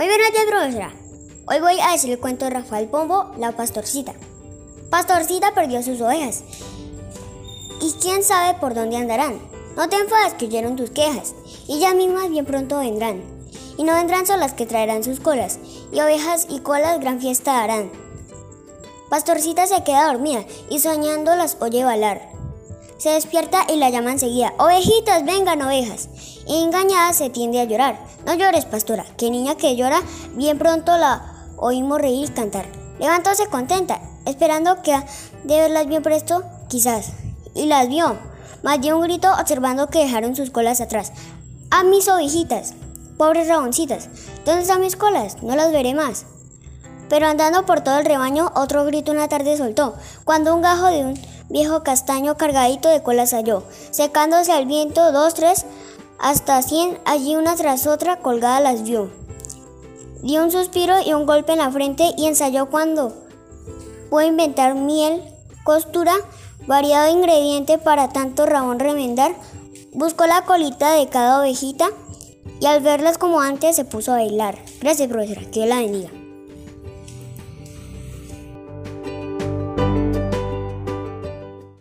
Muy buenos días, profesora. Hoy voy a decir el cuento de Rafael Pombo, la pastorcita. Pastorcita perdió sus ovejas. Y quién sabe por dónde andarán. No te enfades que oyeron tus quejas. Y ellas mismas bien pronto vendrán. Y no vendrán solas que traerán sus colas. Y ovejas y colas gran fiesta harán. Pastorcita se queda dormida y soñando las oye balar. Se despierta y la llama enseguida. Ovejitas, vengan ovejas. Engañada se tiende a llorar. No llores, pastora, que niña que llora, bien pronto la oímos reír y cantar. Levantóse contenta, esperando que de verlas bien presto, quizás. Y las vio, mas dio un grito observando que dejaron sus colas atrás. ¡A mis ovejitas! Pobres raboncitas, ¿dónde están mis colas? No las veré más. Pero andando por todo el rebaño, otro grito una tarde soltó, cuando un gajo de un viejo castaño cargadito de colas halló, secándose al viento dos, tres, hasta cien, allí una tras otra colgadas las vio. Dio un suspiro y un golpe en la frente y ensayó cuando puede inventar miel, costura, variado ingrediente para tanto rabón remendar, buscó la colita de cada ovejita y al verlas como antes se puso a bailar. Gracias profesora, que la bendiga.